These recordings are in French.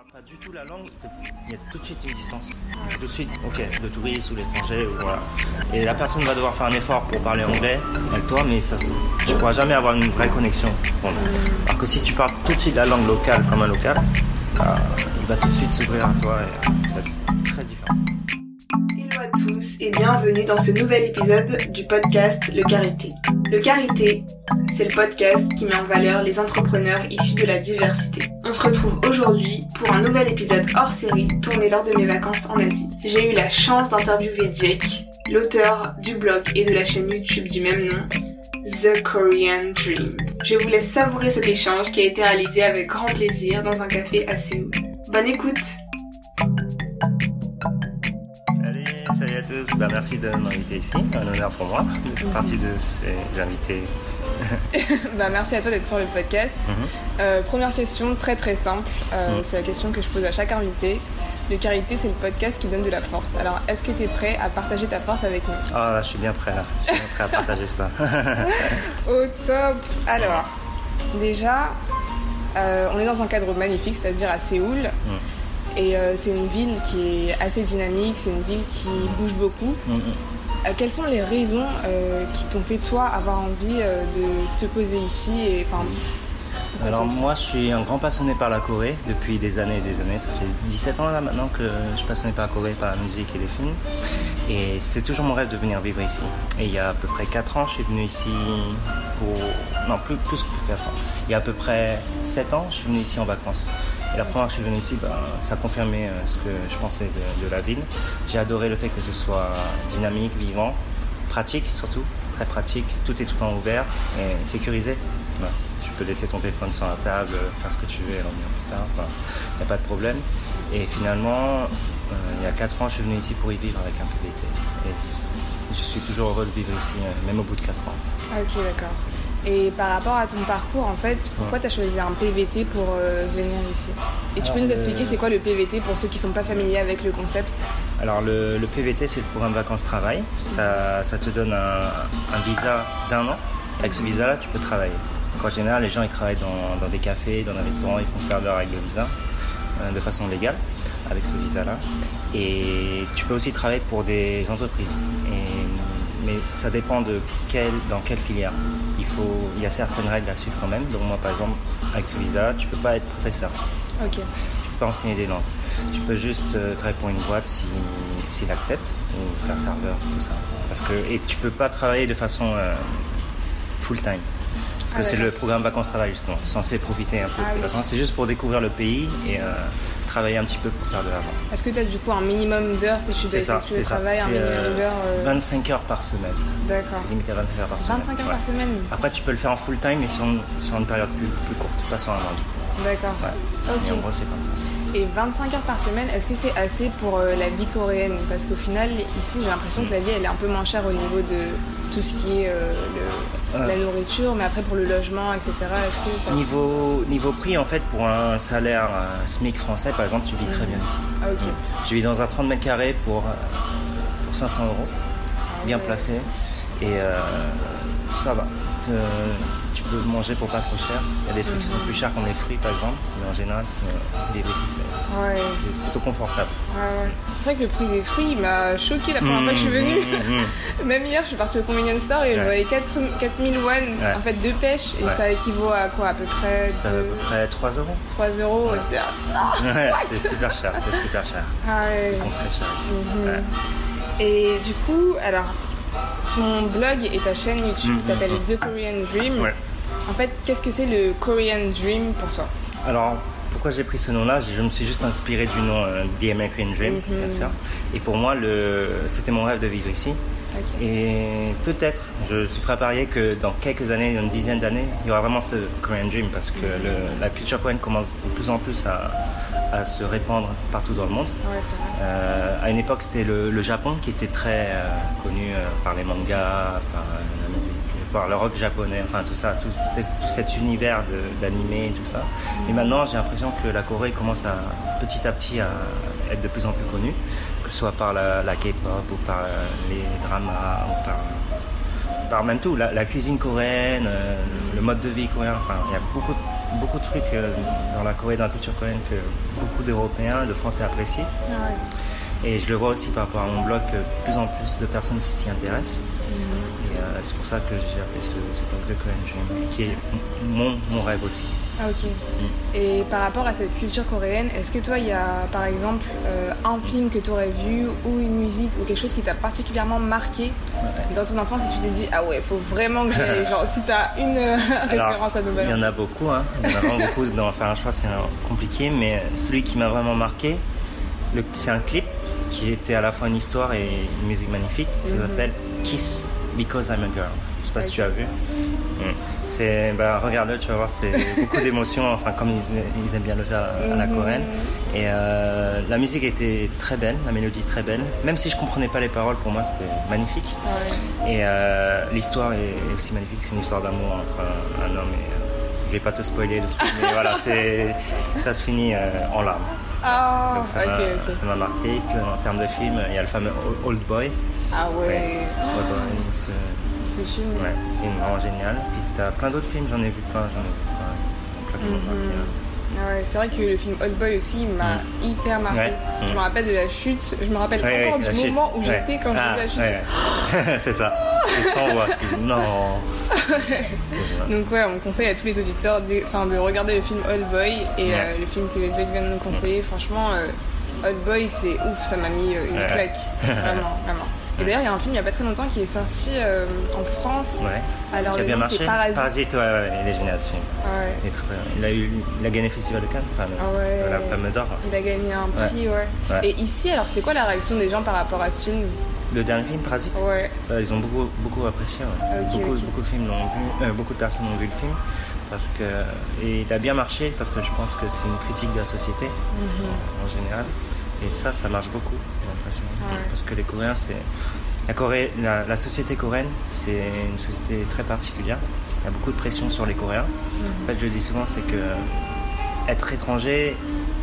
parles pas du tout la langue, il y a tout de suite une distance. Tout de suite, ok, le touriste ou l'étranger, voilà. Et la personne va devoir faire un effort pour parler anglais avec toi, mais ça, tu pourras jamais avoir une vraie connexion. Alors que si tu parles tout de suite la langue locale comme un local, bah, il va tout de suite s'ouvrir à toi et euh, ça va être très différent. Hello à tous et bienvenue dans ce nouvel épisode du podcast Le Carité. Le Carité, c'est le podcast qui met en valeur les entrepreneurs issus de la diversité. On se retrouve aujourd'hui pour un nouvel épisode hors série tourné lors de mes vacances en Asie. J'ai eu la chance d'interviewer Jake, l'auteur du blog et de la chaîne YouTube du même nom, The Korean Dream. Je vous laisse savourer cet échange qui a été réalisé avec grand plaisir dans un café à Séoul. Bonne écoute tous. Bah, merci de m'inviter ici. Un honneur pour moi de faire partie de ces invités. bah, merci à toi d'être sur le podcast. Mhm. Euh, première question très très simple, Euh, Mhm. c'est la question que je pose à chaque invité. Le Carité, c'est le podcast qui donne de la force. Alors, est-ce que tu es prêt à partager ta force avec nous? Ah, je suis bien prêt là. Je suis bien prêt à partager ça. Au top Alors, déjà, euh, on est dans un cadre magnifique, c'est-à-dire à Séoul. Mm. Et euh, c'est une ville qui est assez dynamique, c'est une ville qui bouge beaucoup. Mhm. Euh, quelles sont les raisons euh, qui t'ont fait, toi, avoir envie de te poser ici et, Alors moi je suis un grand passionné par la Corée depuis des années et des années. Ça fait 17 ans là maintenant que je suis passionné par la Corée, par la musique et les films. Et c'est toujours mon rêve de venir vivre ici. Et il y a à peu près 4 ans je suis venu ici pour... Non plus, plus que 4 ans. Il y a à peu près 7 ans je suis venu ici en vacances. Et la première fois que je suis venu ici, ben, ça confirmait euh, ce que je pensais de, la ville. J'ai adoré le fait que ce soit dynamique, vivant, pratique surtout, très pratique. Tout est tout le temps ouvert et sécurisé. Tu peux laisser ton téléphone sur la table, faire ce que tu veux plus tard. Il n'y a pas de problème. Et finalement, euh, il y a 4 ans, je suis venu ici pour y vivre avec un PVT. Et je suis toujours heureux de vivre ici, euh, même au bout de 4 ans. Ah, ok, d'accord. Et par rapport à ton parcours, en fait, pourquoi tu as choisi un PVT pour euh, venir ici Et tu peux nous expliquer c'est quoi le PVT pour ceux qui sont pas familiers avec le concept Alors le, le PVT c'est le programme vacances-travail. Ça, ça te donne un, un visa d'un an. Avec ce visa-là, tu peux travailler. Donc, en général, les gens ils travaillent dans, dans des cafés, dans des restaurants, ils font serveur avec le visa euh, de façon légale avec ce visa-là. Et tu peux aussi travailler pour des entreprises. Et- mais ça dépend de quelle, dans quelle filière. Il, faut, il y a certaines règles à suivre quand même. Donc moi par exemple, avec ce visa, tu peux pas être professeur Ok. tu peux pas enseigner des langues. Tu peux juste euh, travailler pour une boîte si, s'il accepte, ou faire serveur, tout ça. Parce que, et tu peux pas travailler de façon euh, full-time. Parce que Ah, c'est le programme vacances-travail justement, censé profiter un peu Ah, des oui. vacances. C'est juste pour découvrir le pays et euh, travailler un petit peu pour faire de l'argent. Est-ce que tu as du coup un minimum d'heures que tu dois effectuer ça. travail, un minimum euh, d'heures euh, 25 heures par semaine. D'accord. C'est limité à 25 heures par semaine. 25 heures Ouais. par semaine Après, tu peux le faire en full-time, mais sur une, sur une période plus, plus courte, pas sur un an du coup. D'accord. Ouais. Ok. Et en gros, c'est comme ça. Et 25 heures par semaine, est-ce que c'est assez pour euh, la vie coréenne? Parce qu'au final, ici, j'ai l'impression que la vie, elle est un peu moins chère au niveau de tout ce qui est euh, le- La nourriture, mais après pour le logement, etc. Est-ce que ça... Niveau, niveau prix, en fait, pour un salaire euh, SMIC français, par exemple, tu vis très bien ici. Ah, ok. Je vis dans un 30 mètres carrés pour, euh, pour 500 euros, bien ouais. placé. Et euh, ça va. Euh, peux manger pour pas trop cher. Il y a des trucs qui sont plus chers comme les fruits, par exemple. Mais en général, c'est- vivre ici, c'est Ouais. plutôt confortable. Ouais. C'est vrai que le prix des fruits m'a choqué la première fois que je suis venue. Mmh, mmh, mmh. Même hier, je suis partie au convenience store et je Ouais. voyais 4 4000 won en fait de pêche et ça équivaut à quoi à peu près à peu près 3 euros. 3 euros. c'est- Ah, c'est super cher, c'est super cher. Ah. Ils sont très chers. Mhm. Et du coup, alors, ton blog et ta chaîne YouTube Mhm, s'appelle mhm. The Korean Dream. Ouais. En fait, qu'est-ce que c'est le Korean Dream pour toi Alors, pourquoi j'ai pris ce nom-là Je me suis juste inspiré du nom euh, The American Dream, Mhm. bien sûr. Et pour moi, le... c'était mon rêve de vivre ici. Et peut-être, je suis prêt à parier que dans quelques années, dans une dizaine d'années, il y aura vraiment ce Korean Dream parce que le- la culture coréenne commence de plus en plus à, à se répandre partout dans le monde. Ouais, c'est vrai. Euh, à une époque, c'était le, le Japon qui était très euh, connu euh, par les mangas, par par le rock japonais, enfin tout ça, tout, tout, tout cet univers d'animé et tout ça. Et maintenant, j'ai l'impression que la Corée commence à, petit à petit à être de plus en plus connue, que ce soit par la, la K-pop ou par les dramas ou par, par même tout, la, la cuisine coréenne, euh, le mode de vie coréen. Enfin, il y a beaucoup, beaucoup de trucs euh, dans la Corée, dans la culture coréenne que beaucoup d'Européens, de Français apprécient. Ah ouais. Et je le vois aussi par rapport à mon blog que de plus en plus de personnes s'y intéressent. Et euh, c'est pour ça que j'ai appelé ce, ce de Korean Dream, qui est mon, mon rêve aussi. Ah, ok. Et par rapport à cette culture coréenne, est-ce que toi, il y a par exemple euh, un film que tu aurais vu ou une musique ou quelque chose qui t'a particulièrement marqué dans ton enfance et tu t'es dit, ah ouais, faut vraiment que j'ai. genre, si t'as une euh, Alors, référence à nous Il y en a beaucoup, hein. il y en a vraiment beaucoup. D'en faire un choix, c'est compliqué, mais celui qui m'a vraiment marqué, c'est un clip qui était à la fois une histoire et une musique magnifique. Ça Mhm. s'appelle Kiss Because I'm a Girl. Je sais pas si tu as vu. Mm. C'est, bah, regarde-le, tu vas voir, c'est beaucoup d'émotions, enfin, comme ils, ils aiment bien le faire à la Mhm. coréenne. Et euh, la musique était très belle, la mélodie très belle. Même si je comprenais pas les paroles, pour moi, c'était magnifique. Ouais. Et euh, l'histoire est aussi magnifique. C'est une histoire d'amour entre un, un homme et. euh, je vais pas te spoiler le truc, mais voilà, c'est, ça se finit euh, en larmes. Ah, Donc ça ok, m'a, ok. ça m'a marqué. Puis en termes de film, il y a le fameux Old Boy. Ah ouais, Old Boy, ce, ce film. ouais, ce film vraiment génial. Puis t'as plein d'autres films, j'en ai vu plein, j'en ai vu plein. plein qui m'ont Mhm. marqué, hein. Ah ouais, c'est vrai que le film Old Boy aussi m'a hyper marqué. Ouais. Je Mm. me rappelle de la chute, je me rappelle Ouais, encore du chute. moment où j'étais quand Ah, j'ai vu la chute. ouais, ouais. c'est ça. Tu sens, ouais, tu non. Donc ouais, on conseille à tous les auditeurs de, enfin, de regarder le film Old Boy et euh, le film que Jack vient de nous conseiller. Franchement, euh, Old Boy c'est ouf, ça m'a mis euh, une claque. Vraiment, vraiment. Et d'ailleurs, il y a un film il y a pas très longtemps qui est sorti euh, en France. Ouais. Alors Qui a bien marché. c'est Parasite. ouais, ouais, il est génial ce film. Ouais. Il, est très bien. il a eu, il a gagné le festival de Cannes, enfin Ah ouais. la Palme d'Or. Il a gagné un prix, ouais. Ouais. Et ici, alors c'était quoi la réaction des gens par rapport à ce film? Le dernier film, Parasite, Ouais. euh, ils ont beaucoup, beaucoup apprécié. ouais. Beaucoup, beaucoup de films l'ont vu, euh, beaucoup de personnes ont vu le film parce que et il a bien marché parce que je pense que c'est une critique de la société Mhm. en général. Et ça, ça marche beaucoup, j'ai l'impression. Ouais. Parce que les Coréens, c'est. La, Corée, la, la société coréenne, c'est une société très particulière. Il y a beaucoup de pression sur les Coréens. En fait, je dis souvent, c'est que être étranger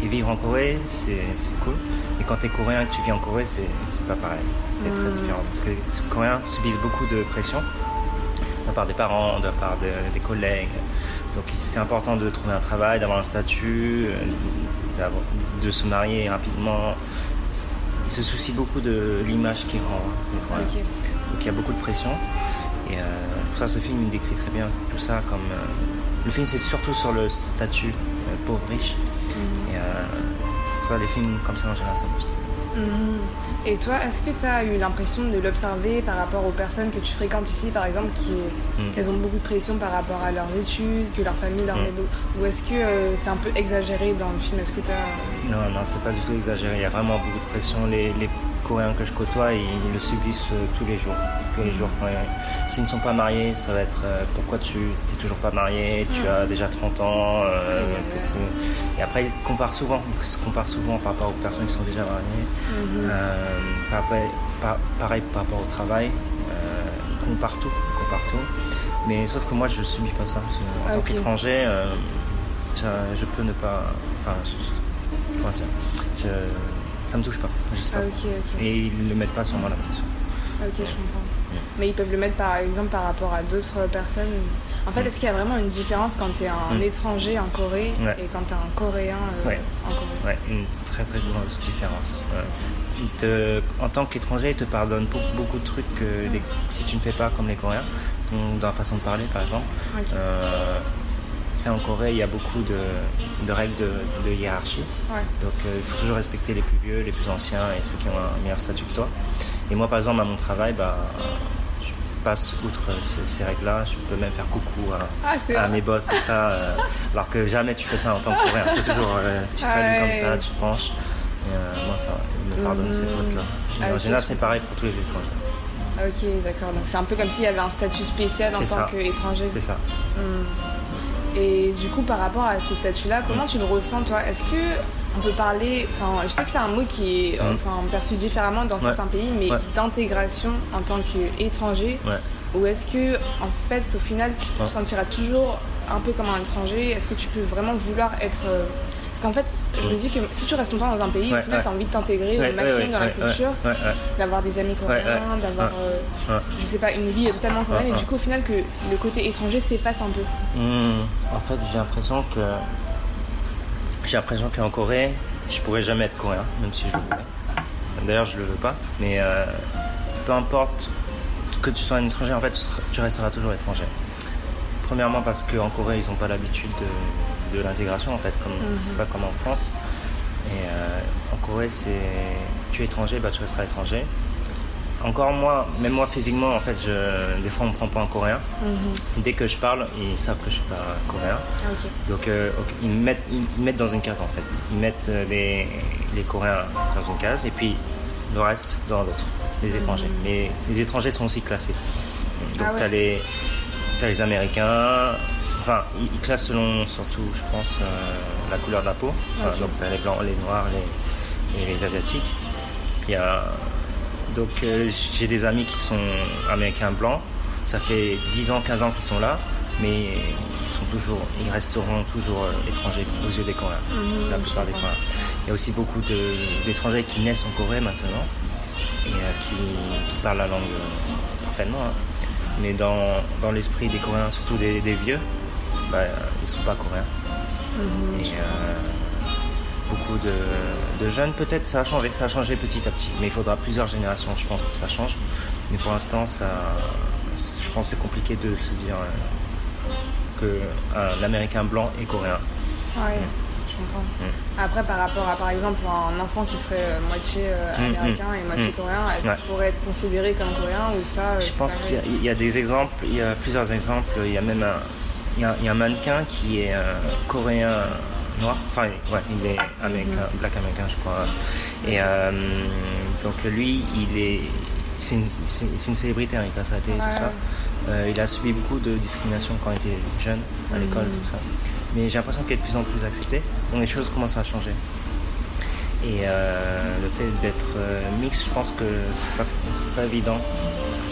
et vivre en Corée, c'est cool. Et quand tu es coréen et que tu vis en Corée, c'est pas pareil. C'est très Mhm. différent. Parce que les Coréens subissent beaucoup de pression de la part des parents, de la part de- des collègues. Donc c'est important de trouver un travail, d'avoir un statut, euh, de se marier rapidement. Ils se soucient beaucoup de l'image les Coréens. Ok. Donc il y a beaucoup de pression. Et euh, pour ça, ce film il décrit très bien tout ça. Comme euh, le film, c'est surtout sur le statut euh, pauvre riche. Mhm. Et pour ça, les films comme ça en général, ça marche. Et toi, est-ce que tu as eu l'impression de l'observer par rapport aux personnes que tu fréquentes ici, par exemple, qui Mm. qu'elles ont beaucoup de pression par rapport à leurs études, que leur famille leur Mm. met beaucoup Ou est-ce que euh, c'est un peu exagéré dans le film? Est-ce que tu as... Non, non, c'est pas du tout exagéré. Il y a vraiment beaucoup de pression. Les, les Coréens que je côtoie, ils, ils le subissent euh, tous les jours. Tous les jours. Ouais, ouais. S'ils ne sont pas mariés, ça va être euh, pourquoi tu n'es toujours pas marié, tu as déjà 30 ans. euh, Et après, ils comparent souvent. Ils se comparent souvent par rapport aux personnes qui sont déjà mariées. Mhm. Par- par- pareil par rapport au travail. Ils comparent tout. Ils comparent tout. Mais sauf que moi, je ne subis pas ça. En tant qu'étranger, je peux ne pas. Enfin, je- comment dire? Je- ça me touche pas. Je sais pas. Ah. Et ils ne le mettent pas sur moi la pression. Ok, je comprends. Mais ils peuvent le mettre par exemple par rapport à d'autres personnes. En fait, Mm. est-ce qu'il y a vraiment une différence quand tu es un Mm. étranger en Corée et quand tu es un Coréen euh, en Corée? Ouais, une très très grosse différence. Ils te- en tant qu'étranger, ils te pardonnent beaucoup, de trucs que les- si tu ne fais pas comme les Coréens, dans la façon de parler par exemple. Euh, sais, en Corée, il y a beaucoup de, de règles de, de hiérarchie. Ouais. Donc euh, il faut toujours respecter les plus vieux, les plus anciens et ceux qui ont un meilleur statut que toi. Et moi par exemple à mon travail, bah, je passe outre ces, ces règles-là, je peux même faire coucou à, Ah, à mes boss, tout ça, euh, alors que jamais tu fais ça en tant que coréen. C'est toujours, euh, tu salues Ouais. comme ça, tu te penches. Et euh, moi ça, ils me pardonnent ces Mhm. fautes-là. Ah, en général c'est pareil pour tous les étrangers. Ah, Ok, d'accord. Donc c'est un peu comme s'il y avait un statut spécial en tant qu'étranger. C'est ça. Hmm. Et du coup, par rapport à ce statut-là, comment Mm. tu le ressens, toi? Est-ce que on peut parler, enfin, je sais que c'est un mot qui est Mm. enfin, perçu différemment dans Ouais. certains pays, mais Ouais. d'intégration en tant qu'étranger, Ouais. ou est-ce que, en fait, au final, tu te sentiras toujours un peu comme un étranger? Est-ce que tu peux vraiment vouloir être. Parce qu'en fait, je me dis que si tu restes longtemps dans un pays, Ouais, au final, ouais. t'as envie de t'intégrer Ouais, au maximum ouais, dans la culture, ouais, ouais, ouais. d'avoir des amis coréens, ouais. d'avoir, Ouais. euh, Ouais. je sais pas, une vie totalement coréenne, Ouais, et du coup, au final, que le côté étranger s'efface un peu. Hmm, En fait, j'ai l'impression que j'ai l'impression qu'en Corée, je pourrais jamais être coréen, même si je le voulais. D'ailleurs, je le veux pas. Mais euh, peu importe que tu sois un étranger, en fait, tu seras- tu resteras toujours étranger. Premièrement parce qu'en Corée, ils n'ont pas l'habitude de, de l'intégration, en fait, comme c'est pas comme en France. Et euh, en Corée, c'est tu es étranger, bah tu resteras étranger. Encore moi, même moi physiquement, en fait, je, des fois on me prend pas en coréen. Dès que je parle, ils savent que je suis pas coréen. Ah. Donc euh, ils, me mettent, ils me mettent dans une case en fait. Ils mettent euh, les, les Coréens dans une case et puis le reste dans l'autre, les étrangers. Mais les étrangers sont aussi classés. Donc Ah ouais. t'as les, t'as les Américains. Enfin, ils, classent selon surtout, je pense, euh, la couleur de la peau. Enfin, Ok. Donc les blancs, les noirs, les, et les asiatiques. Il y a donc euh, j'ai des amis qui sont américains blancs. Ça fait 10 ans, 15 ans qu'ils sont là, mais ils sont toujours, ils resteront toujours euh, étrangers aux yeux des Coréens. Mhm, la plupart des. Coréens. Il y a aussi beaucoup d'étrangers qui naissent en Corée maintenant et qui, qui parlent la langue parfaitement. hein. Mais dans, dans l'esprit des Coréens, surtout des, des vieux, bah, ils sont pas coréens. Mhm, Et euh, beaucoup de, de jeunes, peut-être ça a changé, ça a changé petit à petit. Mais il faudra plusieurs générations, je pense, pour que ça change. Mais pour l'instant, ça, je pense que c'est compliqué de se dire euh, qu'un Américain blanc est coréen. Ouais, je comprends. Mm. Après, par rapport à, par exemple, un enfant qui serait moitié euh, Mm, américain et moitié mm. coréen, est-ce Ouais. qu'il pourrait être considéré comme coréen ou ça euh, Je pense qu'il y, y a des exemples, il y a plusieurs exemples. Il y a même un, il y a, il y a un mannequin qui est euh, coréen noir, enfin ouais, il est américain, black américain je crois. Et euh, donc lui, il est, c'est une, célébrité, hein, il passe à la télé et Ouais. tout ça. Euh, il a subi beaucoup de discrimination quand il était jeune, à l'école, tout ça. Mais j'ai l'impression qu'il est de plus en plus accepté, donc les choses commencent à changer. Et euh, le fait d'être euh, mix, je pense que c'est pas, pas évident,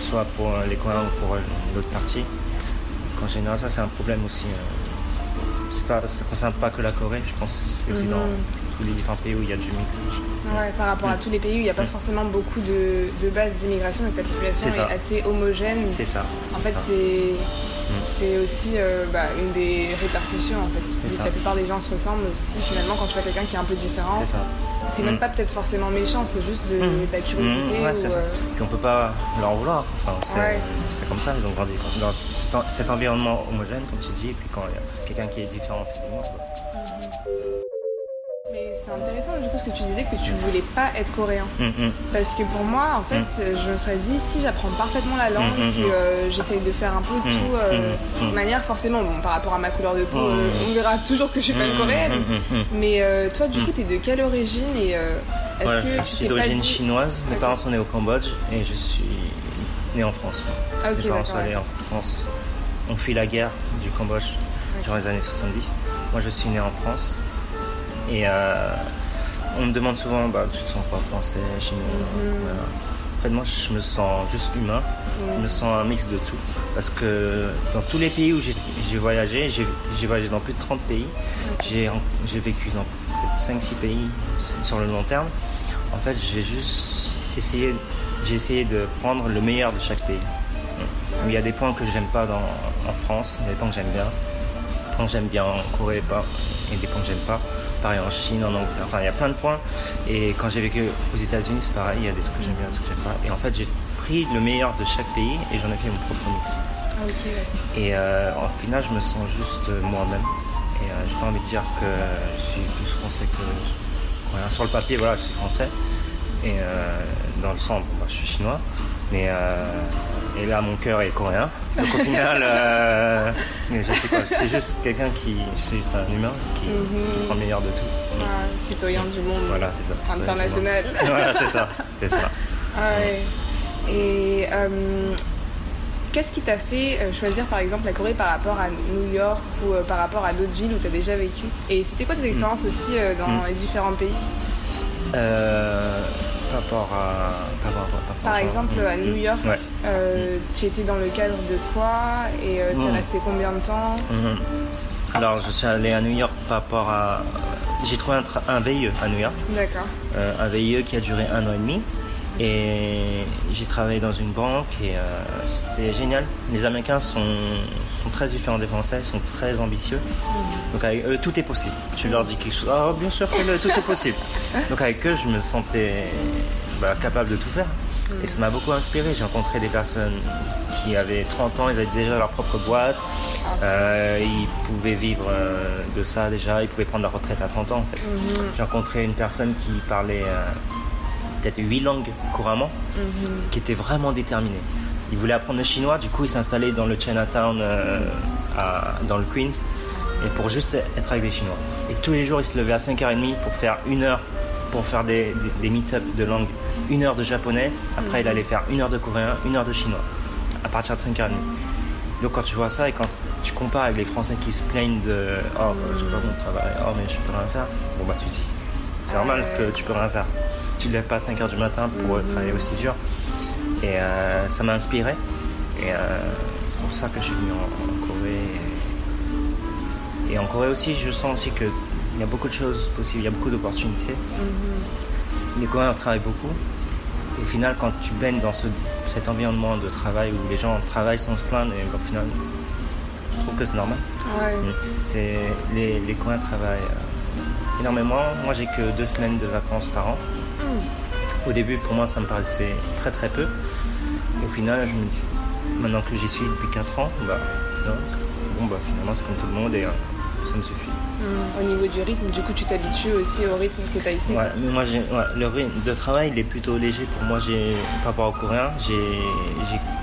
soit pour les Coréens ou pour l'autre partie. En général, ça c'est un problème aussi. euh, c'est pas, ça ne concerne pas que la Corée, je pense que c'est aussi Mhm. dans tous les différents pays où il y a du mix. Ouais, par rapport à tous les pays où il n'y a pas forcément beaucoup de, de bases d'immigration et que la population Mm. Est, assez homogène. C'est ça. En fait, ça. c'est c'est aussi euh, bah, une des répercussions en fait. Que la plupart des gens se ressemblent aussi finalement quand tu vois quelqu'un qui est un peu différent. C'est ça. C'est même Mm. pas peut-être forcément méchant, c'est juste de, de la curiosité. Mmh, ouais, ou, ça. euh, Puis on peut pas leur en vouloir. Enfin, c'est Ouais. comme ça, ils ont grandi dans cet- cet environnement homogène, comme tu dis, et puis quand il y a quelqu'un qui est différent physiquement. quoi. C'est intéressant du coup ce que tu disais que tu voulais pas être coréen. Hum, hum. Parce que pour moi, en fait, je me serais dit, si j'apprends parfaitement la langue, Mm, mm, mm. euh, j'essaye de faire un peu Mm, tout euh, mm, mm. de manière, forcément, bon, par rapport à ma couleur de peau, Mm. euh, on verra toujours que je suis pas une coréenne. Mais euh, toi, du coup, t'es de quelle origine et euh, est-ce que je tu suis t'es pas d'origine dit... chinoise, mes parents sont nés au Cambodge et je suis né en France. Ah, mes parents sont allés ouais. en France, ont fui la guerre du Cambodge durant les années 70. Moi je suis né en France et euh, on me demande souvent bah, tu te sens quoi français, chinois Mhm. voilà. En fait moi je me sens juste humain, je me sens un mix de tout parce que dans tous les pays où j'ai voyagé, j'ai voyagé dans plus de 30 pays, j'ai j'ai vécu dans peut-être 5-6 pays sur le long terme. En fait, j'ai juste essayé, j'ai essayé de prendre le meilleur de chaque pays. Il y a des points que j'aime pas dans, en France, il y a des points que j'aime bien. Des points que j'aime bien en Corée, pas, et des points que j'aime pas. Pareil en Chine, en Angleterre, enfin il y a plein de points. Et quand j'ai vécu aux États-Unis, c'est pareil, il y a des trucs que j'aime bien, des trucs que j'aime pas. Et en fait, j'ai pris le meilleur de chaque pays et j'en ai fait mon propre mix. Ah, ok, ouais. Et euh, en final, je me sens juste euh, moi-même. Et euh, j'ai pas envie de dire que je suis plus français que. Sur le papier, voilà, je suis français. Et euh, dans le sang, bon, bah, je suis chinois. Mais et là, mon cœur est coréen. Donc au final, mais je sais pas, suis juste quelqu'un qui, suis juste un humain qui, qui prend le meilleur de tout. Ah, citoyen du monde. Voilà, c'est ça. International. Voilà, c'est ça, c'est ça. Ah ouais. Et euh, qu'est-ce qui t'a fait euh, choisir par exemple la Corée par rapport à New York ou euh, par rapport à d'autres villes où tu as déjà vécu? Et c'était quoi tes expériences aussi euh, dans Mm. les différents pays? Euh, par rapport à. Par, exemple à New York, Ouais. euh, tu étais dans le cadre de quoi Et euh, t'es Mm. resté combien de temps Mhm. Alors, je suis allé à New York par rapport à. j'ai trouvé un, un VIE à New York. D'accord. Euh, un VIE qui a duré un an et demi. Et j'ai travaillé dans une banque et euh, c'était génial. Les Américains sont, sont, très différents des Français, sont très ambitieux. Donc avec eux, tout est possible. Tu leur dis quelque chose, oh bien sûr, tout est possible. Donc avec eux, je me sentais bah, capable de tout faire. Et ça m'a beaucoup inspiré. J'ai rencontré des personnes qui avaient 30 ans, ils avaient déjà leur propre boîte. Euh, ils pouvaient vivre euh, de ça déjà, ils pouvaient prendre leur retraite à 30 ans en fait. J'ai rencontré une personne qui parlait peut-être 8 langues couramment, qui était vraiment déterminée. Il voulait apprendre le chinois, du coup il s'installait dans le Chinatown à, dans le Queens et pour juste être avec des Chinois. Et tous les jours il se levait à 5h30 pour faire une heure pour faire des, des, meet-up de langue, une heure de japonais, après il allait faire une heure de coréen, une heure de chinois, à partir de 5h30. Donc quand tu vois ça et quand tu compares avec les Français qui se plaignent de Oh, bah, j'ai pas mon travail, oh, mais je peux rien faire, bon bah tu dis, c'est normal que tu peux rien faire. Tu te lèves pas à 5h du matin pour travailler aussi dur. Et euh, ça m'a inspiré. Et euh, c'est pour ça que je suis venu en, Corée. Et en Corée aussi, je sens aussi que il y a beaucoup de choses possibles, il y a beaucoup d'opportunités. Mm-hmm. Les Coréens travaillent beaucoup. Et au final, quand tu baignes dans ce, cet environnement de travail où les gens travaillent sans se plaindre, et au final, je trouve que c'est normal. Mm. C'est, les, les Coréens travaillent euh, énormément. Moi, j'ai que deux semaines de vacances par an. Au début, pour moi, ça me paraissait très très peu. Et au final, je me dis, maintenant que j'y suis depuis 4 ans, bah, bon, bah, finalement, c'est comme tout le monde et euh, ça me suffit. Au niveau du rythme, du coup, tu t'habitues aussi au rythme que tu as ici? Ouais, mais moi, ouais, le rythme de travail, il est plutôt léger pour moi. J'ai, par rapport au coréen, j'ai,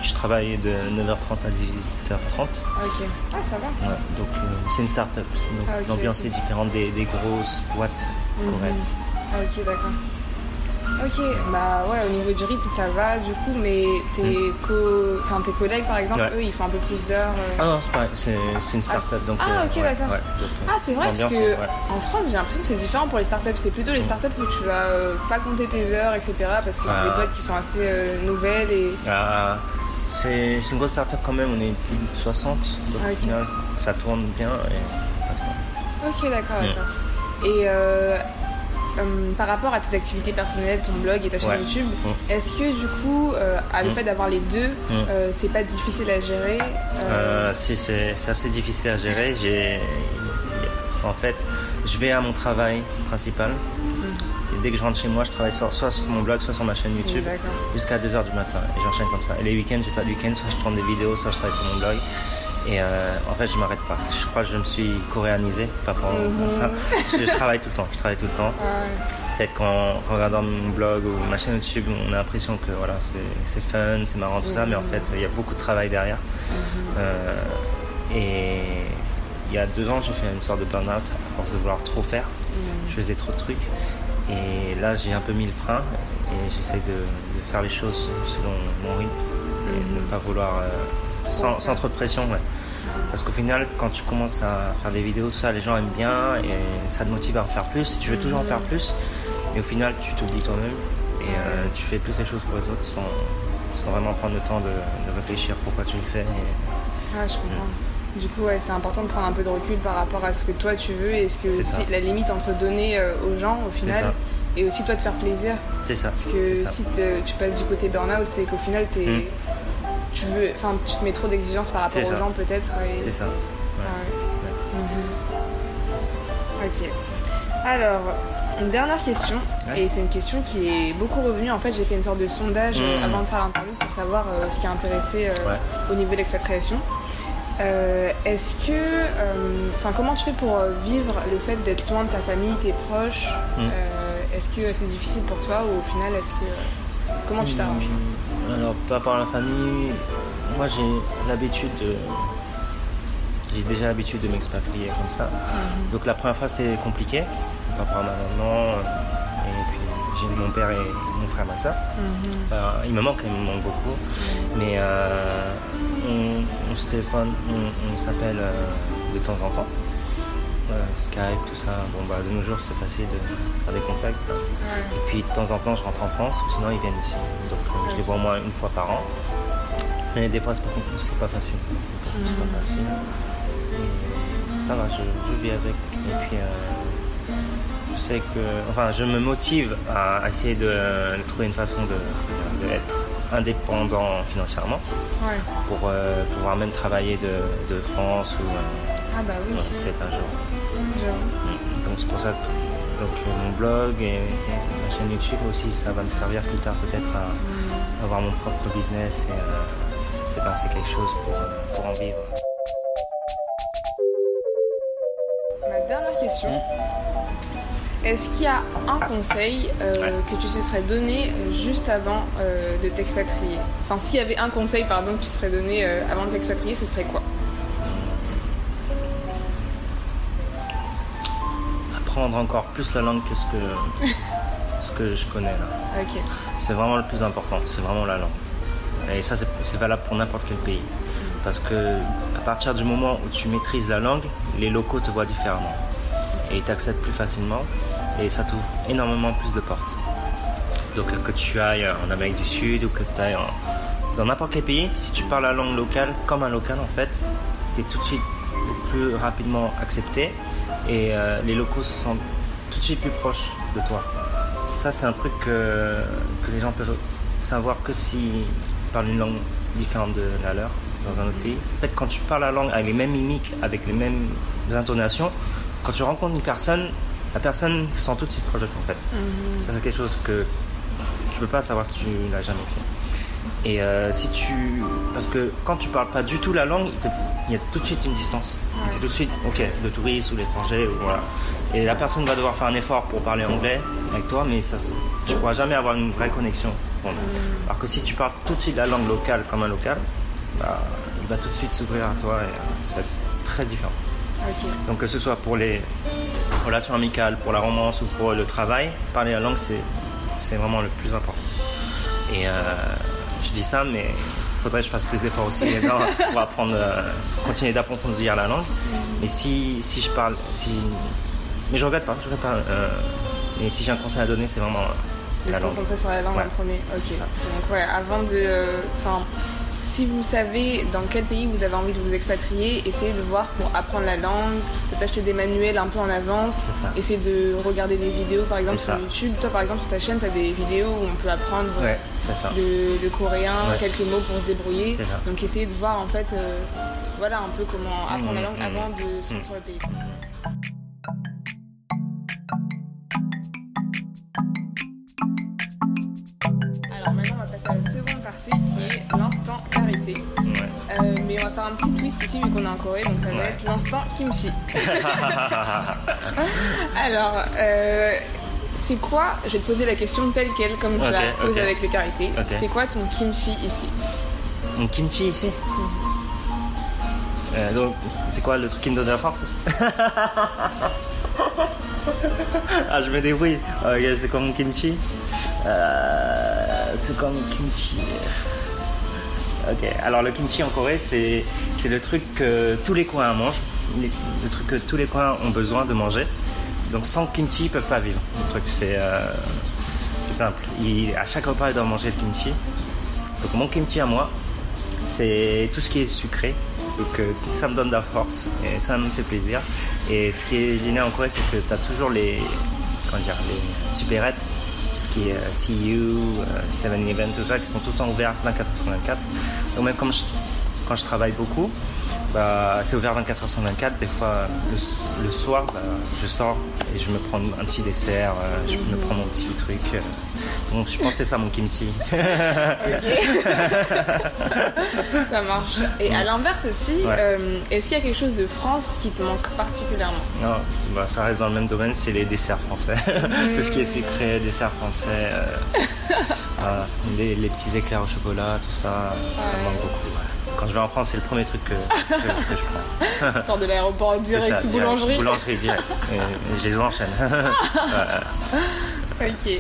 je travaille de 9h30 à 18h30. Ok. Ah, ça va. Ouais, donc, euh, c'est une start-up. Donc, ah, l'ambiance est différente des, des grosses boîtes mhm. coréennes. Ah, ok, d'accord. Ok, bah ouais, au niveau du rythme, ça va du coup, mais tes, hmm. co... enfin, tes collègues par exemple, eux, ils font un peu plus d'heures. Euh. Ah non, c'est pareil, c'est, une start-up. Ah, donc, ah ok, d'accord. ah, c'est vrai, parce que en France, j'ai l'impression que c'est différent pour les start-up. C'est plutôt les hmm. start-up où tu vas euh, pas compter tes heures, etc. Parce que c'est des ah. boîtes qui sont assez euh, nouvelles et. Ah, c'est, une grosse start-up quand même, on est plus de 60, donc ah, au final, ça tourne bien et pas trop. Ok, d'accord, hmm. d'accord. Et euh, par rapport à tes activités personnelles, ton blog et ta chaîne YouTube, mm. est-ce que du coup, euh, à le mm. fait d'avoir les deux, mm. euh, c'est pas difficile à gérer Si, c'est assez difficile à gérer. J'ai, en fait, je vais à mon travail principal. Et dès que je rentre chez moi, je travaille soit, sur mon blog, soit sur ma chaîne YouTube, jusqu'à 2h du matin. Et j'enchaîne comme ça. Et les week-ends, j'ai pas de week-end, soit je tourne des vidéos, soit je travaille sur mon blog. Et euh, en fait, je m'arrête pas. Je crois que je me suis coréanisé, pas pour ça. Je, travaille tout le temps. Je travaille tout le temps. Peut-être quand, quand on regarde mon blog ou ma chaîne YouTube, on a l'impression que voilà, c'est fun, c'est marrant, tout ça, mais en fait, il y a beaucoup de travail derrière. Euh, et il y a deux ans, j'ai fait une sorte de burn-out à force de vouloir trop faire. Je faisais trop de trucs. Et là, j'ai un peu mis le frein et j'essaie de, de, faire les choses selon mon rythme et ne pas vouloir. Euh, sans, sans, trop de pression, ouais. Parce qu'au final, quand tu commences à faire des vidéos, tout ça, les gens aiment bien et ça te motive à en faire plus. Tu veux toujours en faire plus, et au final, tu t'oublies toi-même et euh, tu fais plus les choses pour les autres sans, sans vraiment prendre le temps de, de, réfléchir pourquoi tu le fais. Et... Ah, je comprends. Du coup, ouais, c'est important de prendre un peu de recul par rapport à ce que toi tu veux et ce que si, la limite entre donner euh, aux gens au final et aussi toi de faire plaisir. C'est ça. Parce que si tu passes du côté burn-out, c'est qu'au final, tu es. Hmm tu veux, enfin, tu te mets trop d'exigences par rapport aux gens peut-être. C'est ça. Ok. Alors, une dernière question, et c'est une question qui est beaucoup revenue. En fait, j'ai fait une sorte de sondage euh, mhm. avant de faire l'interview pour savoir euh, ce qui a intéressé euh, au niveau de l'expatriation. Est-ce que, enfin, comment tu fais pour vivre le fait d'être loin de ta famille, tes proches? Mhm. Est-ce que c'est difficile pour toi ou au final, est-ce que comment tu t'arranges alors, pas par la famille, moi j'ai l'habitude de. J'ai déjà l'habitude de m'expatrier comme ça. Mhm. Donc la première fois c'était compliqué, par rapport à ma maman, euh, et puis j'ai mon père et mon frère, ma soeur. Mhm. il me manque, il me manque beaucoup. Mais euh, on, se téléphone, on, s'appelle euh, de temps en temps. Skype, tout ça. Bon, bah, de nos jours, c'est facile de faire des contacts. Et puis, de temps en temps, je rentre en France, ou sinon, ils viennent ici. Donc, euh, je les vois au moins une fois par an. Mais des fois, c'est pas, pas facile. C'est pas facile. Et ça va, je, vis avec. Et puis, euh, sais que, enfin, je me motive à essayer de, de trouver une façon de, de être indépendant financièrement Ouais. pour euh, pouvoir même travailler de, de France ou euh, Ah bah oui. ouais, peut-être un jour. Mm. Donc c'est pour ça que donc, euh, mon blog et, et ma chaîne YouTube aussi, ça va me servir plus tard peut-être à Mm. avoir mon propre business et euh, peut-être lancer quelque chose pour, pour en vivre. Ma dernière question. Est-ce qu'il y a un conseil euh, Ouais. que tu te serais donné euh, juste avant euh, de t'expatrier? Enfin, s'il y avait un conseil, pardon, que tu te serais donné euh, avant de t'expatrier, ce serait quoi? Apprendre encore plus la langue que ce que, ce que je connais là. C'est vraiment le plus important, c'est vraiment la langue. Et ça, c'est c'est valable pour n'importe quel pays. Parce que à partir du moment où tu maîtrises la langue, les locaux te voient différemment. Et ils t'acceptent plus facilement. Et ça t'ouvre énormément plus de portes. Donc que tu ailles en Amérique du Sud ou que tu ailles dans n'importe quel pays, si tu parles la langue locale, comme un local en fait, tu es tout de suite plus rapidement accepté. Et euh, les locaux se sentent tout de suite plus proches de toi. Ça, c'est un truc que, que les gens peuvent savoir que s'ils parlent une langue différente de la leur dans un autre pays. En fait, quand tu parles la langue avec les mêmes mimiques, avec les mêmes intonations, quand tu rencontres une personne, la personne se sent tout de suite proche de toi en fait. Ça, c'est quelque chose que tu peux pas savoir si tu l'as jamais fait. Et euh, si tu. Parce que quand tu parles pas du tout la langue, il, te- il y a tout de suite une distance. C'est tout de suite, ok, le touriste ou l'étranger, ou voilà. Et la personne va devoir faire un effort pour parler anglais avec toi, mais ça, tu pourras jamais avoir une vraie connexion. profonde. Alors que si tu parles tout de suite la langue locale comme un local, bah, il va tout de suite s'ouvrir à toi et euh, ça va être très différent. Donc que ce soit pour les relations amicales, pour la romance ou pour le travail, parler la langue c'est c'est vraiment le plus important. Et euh, je dis ça, mais il faudrait que je fasse plus d'efforts aussi pour apprendre, euh, pour continuer d'approfondir la langue. Mais si, si je parle, si, mais je regrette pas, je regrette pas. euh, mais si j'ai un conseil à donner, c'est vraiment euh, De la se langue. concentrer sur la langue Ouais. en premier. Ok. Donc ouais, avant de, euh, si vous savez dans quel pays vous avez envie de vous expatrier, essayez de voir pour apprendre la langue, peut-être acheter des manuels un peu en avance, essayez de regarder des vidéos par exemple sur. YouTube. Toi par exemple sur ta chaîne, tu as des vidéos où on peut apprendre Ouais, c'est ça. le, le coréen, Ouais. quelques mots pour se débrouiller. Donc essayez de voir en fait, euh, voilà un peu comment apprendre la Mhm, langue mhm. avant de se rendre sur le pays. Partie qui est l'instant. Ouais. Euh, mais on va faire un petit twist ici vu qu'on est en Corée, donc ça va Ouais. être l'instant kimchi. Alors, euh, c'est quoi Je vais te poser la question telle quelle, comme tu Ok, la poses ok. avec le karité. Ok. C'est quoi ton kimchi ici? Un kimchi ici? Euh, Donc, c'est quoi le truc qui me donne la force? Ah, je me débrouille. Ok, c'est comme mon kimchi? Euh, c'est comme kimchi. Ok, alors le kimchi en Corée, c'est le truc que tous les coins mangent, le truc que tous les coins ont besoin de manger. Donc sans kimchi, ils peuvent pas vivre. Le truc, c'est euh, simple. Ils- à chaque repas, ils doivent manger le kimchi. Donc mon kimchi à moi, c'est tout ce qui est sucré. Donc euh, ça me donne de la force et ça me fait plaisir. Et ce qui est génial en Corée, c'est que tu as toujours les, comment dire, les supérettes, qui est euh, CU, euh, 7-Eleven, tout ça, qui sont tout le temps ouverts 24 h sur 24. Donc même quand je travaille beaucoup, bah, c'est ouvert 24 h sur 24. Des fois, le, soir, bah, je sors et je me prends un petit dessert, euh, je me prends mon petit truc. euh. donc je pense que c'est ça mon kimchi. Ça marche. Et à l'inverse aussi, Ouais. euh, est-ce qu'il y a quelque chose de France qui te manque particulièrement? Non, bah, ça reste dans le même domaine, c'est les desserts français. Tout ce qui est sucré, desserts français, euh, les, les petits éclairs au chocolat, tout ça, ça me manque beaucoup. ouais. Quand je vais en France, c'est le premier truc que, que, que je prends. Tu sors de l'aéroport direct, ça, direct. boulangerie Boulangerie, direct. Et, et je les enchaîne. Ok.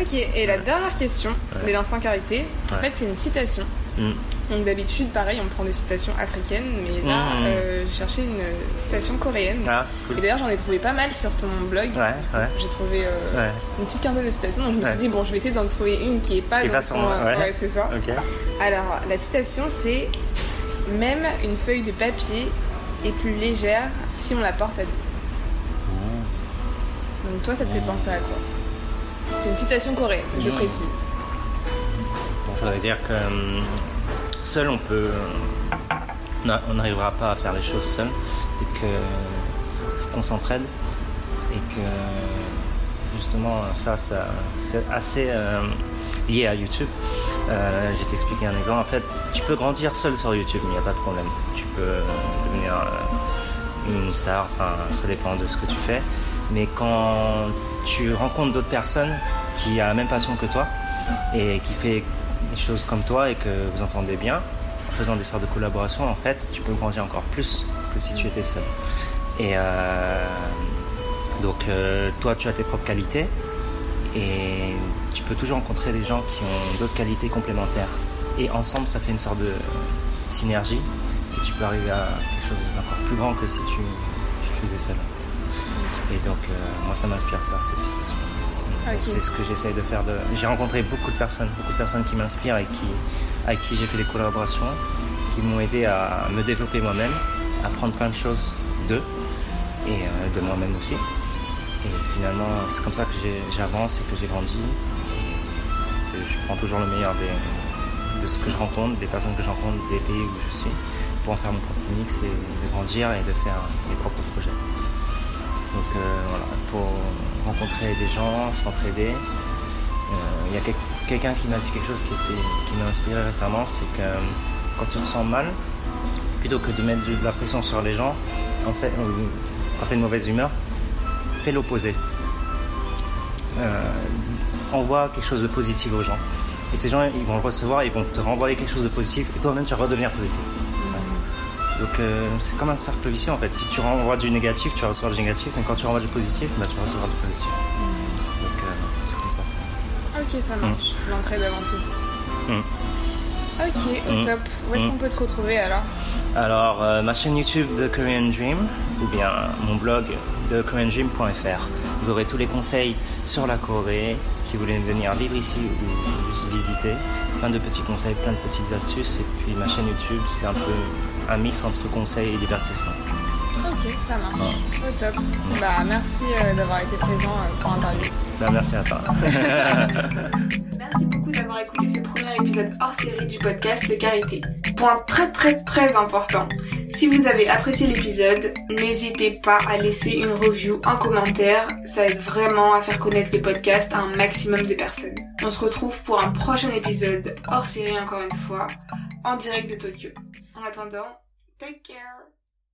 Ok, et la dernière question Ouais. de l'instant carité, en Ouais. fait c'est une citation. Mm. Donc d'habitude, pareil, on prend des citations africaines, mais là, Mhm. euh, j'ai cherché une euh, citation coréenne. Ah, cool. Et d'ailleurs, j'en ai trouvé pas mal sur ton blog. Ouais, ouais. J'ai trouvé euh, Ouais. une petite quinzaine de citations, donc je me suis dit, bon, je vais essayer d'en trouver une qui est pas Qui dans son... son- ouais. c'est ça. Alors, la citation, c'est Même une feuille de papier est plus légère si on la porte à deux. Donc Donc toi, ça te fait penser à quoi? C'est une citation coréenne, je précise. ça veut dire que hum, seul on peut, on n'arrivera pas à faire les choses seul et que faut qu'on s'entraide et que justement ça, ça c'est assez euh, lié à YouTube. Euh, je vais t'expliquer un exemple. En fait, tu peux grandir seul sur YouTube, il n'y a pas de problème. Tu peux devenir euh, une star, enfin, ça dépend de ce que tu fais. Mais quand tu rencontres d'autres personnes qui ont la même passion que toi et qui fait des choses comme toi et que vous entendez bien, en faisant des sortes de collaborations, en fait, tu peux grandir encore plus que si tu étais seul. Et euh, donc, toi, tu as tes propres qualités et tu peux toujours rencontrer des gens qui ont d'autres qualités complémentaires. Et ensemble, ça fait une sorte de synergie. Et tu peux arriver à quelque chose d'encore plus grand que si tu, tu faisais seul. Et donc, euh, moi, ça m'inspire ça, cette citation. C'est ce que j'essaye de faire. De... J'ai rencontré beaucoup de personnes, beaucoup de personnes qui m'inspirent et qui, avec qui j'ai fait des collaborations, qui m'ont aidé à me développer moi-même, à prendre plein de choses d'eux et euh, de moi-même aussi. Et finalement, c'est comme ça que j'avance et que j'ai grandi. je prends toujours le meilleur de ce que je rencontre, des personnes que je rencontre, des pays où je suis, pour en faire mon propre mix et de grandir et de faire mes propres projets. Donc euh, voilà, il faut rencontrer des gens, s'entraider. Euh, il y a quelqu'un qui m'a dit quelque chose qui, m'a inspiré récemment, c'est que euh, quand tu te sens mal, plutôt que de mettre de la pression sur les gens, en fait, quand tu as une mauvaise humeur, fais l'opposé. Envoie quelque chose de positif aux gens. Et ces gens, ils vont le recevoir, ils vont te renvoyer quelque chose de positif, et toi-même, tu vas redevenir positif. Donc euh, c'est comme un cercle vicieux en fait. Si tu renvoies du négatif, tu vas recevoir du négatif, mais quand tu renvoies du positif, bah, tu vas recevoir du positif. Donc euh, c'est comme ça. Ok, ça marche. Mm. L'entraide avant tout. Mm. Ok, au mm. top. Où est-ce qu'on peut te retrouver alors Alors, ma chaîne YouTube The Korean Dream, ou bien mon blog TheKoreanDream.fr. Vous aurez tous les conseils sur la Corée, si vous voulez venir vivre ici ou juste visiter. Plein de petits conseils, plein de petites astuces. Et puis ma chaîne YouTube, c'est un peu un mix entre conseils et divertissement. Ok, ça marche. Au top. Bah, merci euh, d'avoir été présent euh, pour l'interview. Bah, merci à toi. merci beaucoup d'avoir écouté ce premier épisode hors série du podcast de Carité. Point très très très important. Si vous avez apprécié l'épisode, n'hésitez pas à laisser une review, un commentaire. Ça aide vraiment à faire connaître le podcast à un maximum de personnes. On se retrouve pour un prochain épisode hors série encore une fois, en direct de Tokyo. En attendant, take care.